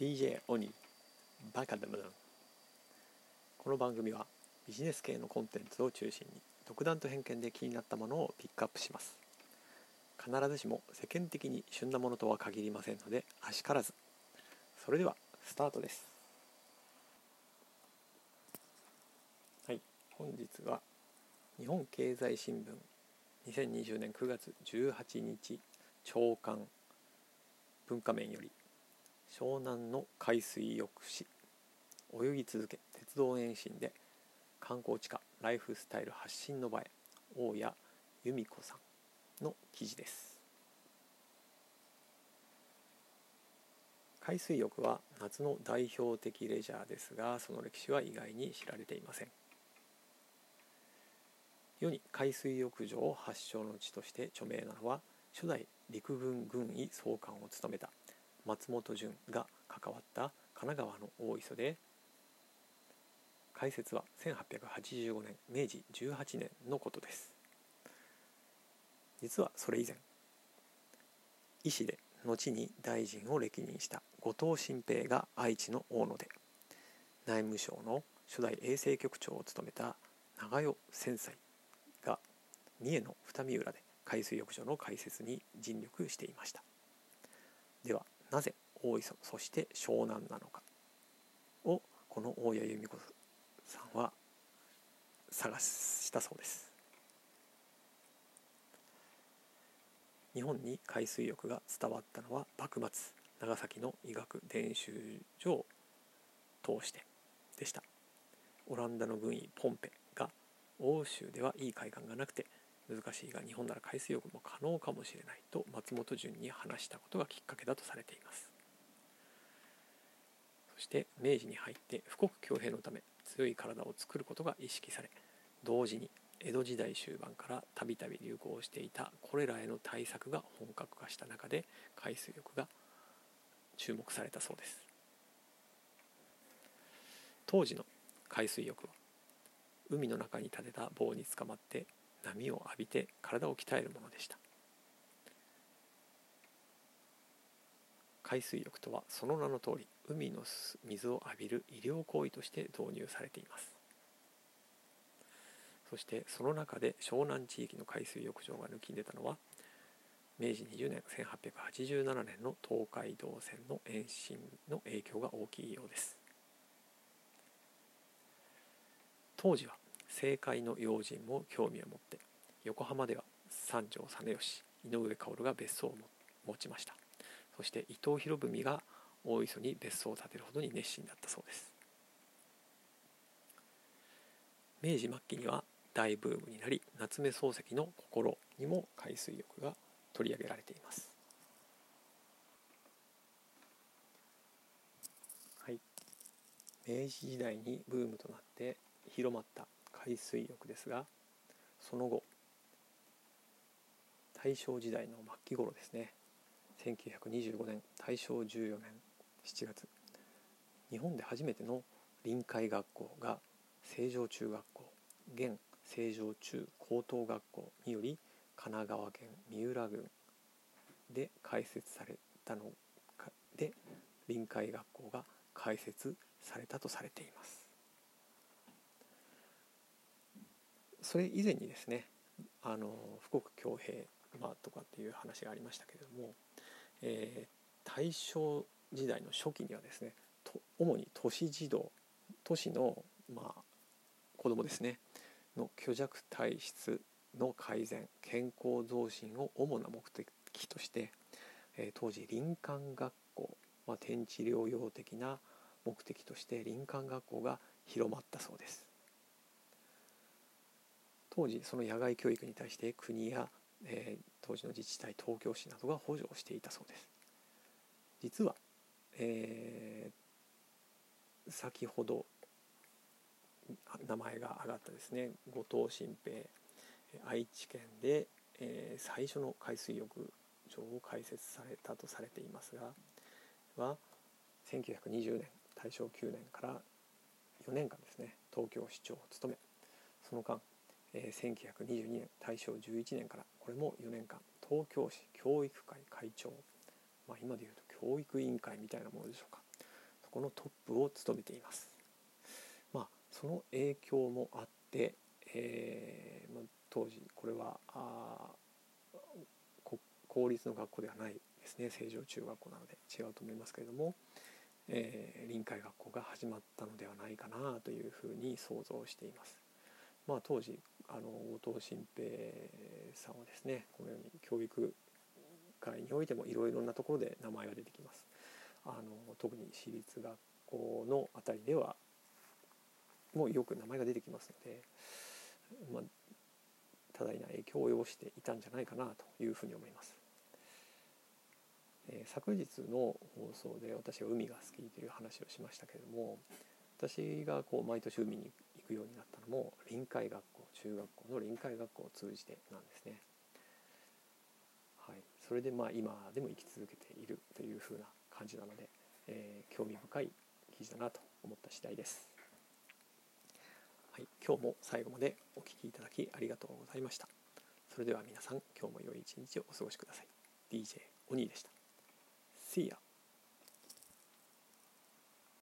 DJ オニバカだむこの番組はビジネス系のコンテンツを中心に独断と偏見で気になったものをピックアップします。必ずしも世間的に旬なものとは限りませんのであしからず。それではスタートです。はい本日は日本経済新聞2020年9月18日朝刊文化面より湘南の海水浴市泳ぎ続け鉄道延伸で観光地化ライフスタイル発信の場へ大谷由美子さんの記事です。海水浴は夏の代表的レジャーですがその歴史は意外に知られていません。世に海水浴場発祥の地として著名なのは初代陸軍軍医総監を務めた松本潤が関わった神奈川の大磯で開設は1885年明治18年のことです。実はそれ以前医師で後に大臣を歴任した後藤新平が愛知の大野で内務省の初代衛生局長を務めた長与千歳が三重の二見浦で海水浴場の開設に尽力していました。ではなぜ大磯そして湘南なのか？をこの大谷由美子さんは探したそうです。日本に海水浴が伝わったのは幕末長崎の医学伝習所を通してでした。オランダの軍医ポンペが欧州ではいい海岸がなくて難しいが日本なら海水浴も可能かもしれないと松本潤に話したことがきっかけだとされています。そして明治に入って富国強兵のため強い体を作ることが意識され同時に江戸時代終盤からたびたび流行していたこれらへの対策が本格化した中で海水浴が注目されたそうです。当時の海水浴は海の中に立てた棒につかまって波を浴びて体を鍛えるものでした。海水浴とはその名の通り海の水を浴びる医療行為として導入されています。そしてその中で湘南地域の海水浴場が抜きん出たのは明治20年1887年の東海道線の延伸の影響が大きいようです。当時は政界の要人も興味を持って横浜では三条実義井上薫が別荘を持ちました。そして伊藤博文が大磯に別荘を建てるほどに熱心だったそうです。明治末期には大ブームになり夏目漱石の心にも海水浴が取り上げられています。はい。明治時代にブームとなって広まった海水浴ですがその後大正時代の末期頃ですね。1925年大正14年7月日本で初めての臨海学校が成城中学校現成城中高等学校により神奈川県三浦郡で開設されたので臨海学校が開設されたとされています。それ以前にですねあの富国強兵、まあ、とかっていう話がありましたけれども、えー、大正時代の初期にはですね主に都市児童都市の、まあ、子供ですねの虚弱体質の改善健康増進を主な目的として、えー、当時林間学校、まあ、天地療養的な目的として林間学校が広まったそうです。当時その野外教育に対して国や、えー、当時の自治体東京市などが補助をしていたそうです。実は、えー、先ほど名前が挙がったですね後藤新平愛知県で、えー、最初の海水浴場を開設されたとされていますがは1920年大正9年から4年間ですね東京市長を務めその間、えー、1922年大正11年からこれも4年間東京市教育会会長、まあ、今でいうと教育委員会みたいなものでしょうかそこのトップを務めています。まあ、その影響もあって、えーまあ、当時これはあ公立の学校ではないですね成城中学校なので違うと思いますけれども、えー、臨海学校が始まったのではないかなというふうに想像しています。まあ、当時あの後藤新平さんはですねこのように教育界においてもいろいろなところで名前が出てきます。あの特に私立学校の辺りではもうよく名前が出てきますので、まあ、多大な影響を及ぼしていたんじゃないかなというふうに思います。えー、昨日の放送で私は海が好きという話をしましたけれども私がこう毎年海にくようになったのも臨海学校中学校の臨海学校を通じてなんですね。はい、それでまあ今でも生き続けているというふうな感じなので、えー、興味深い記事だなと思った次第です。はい、今日も最後までお聴きいただきありがとうございました。それでは皆さん今日も良い一日をお過ごしください。DJ お兄でした。See ya!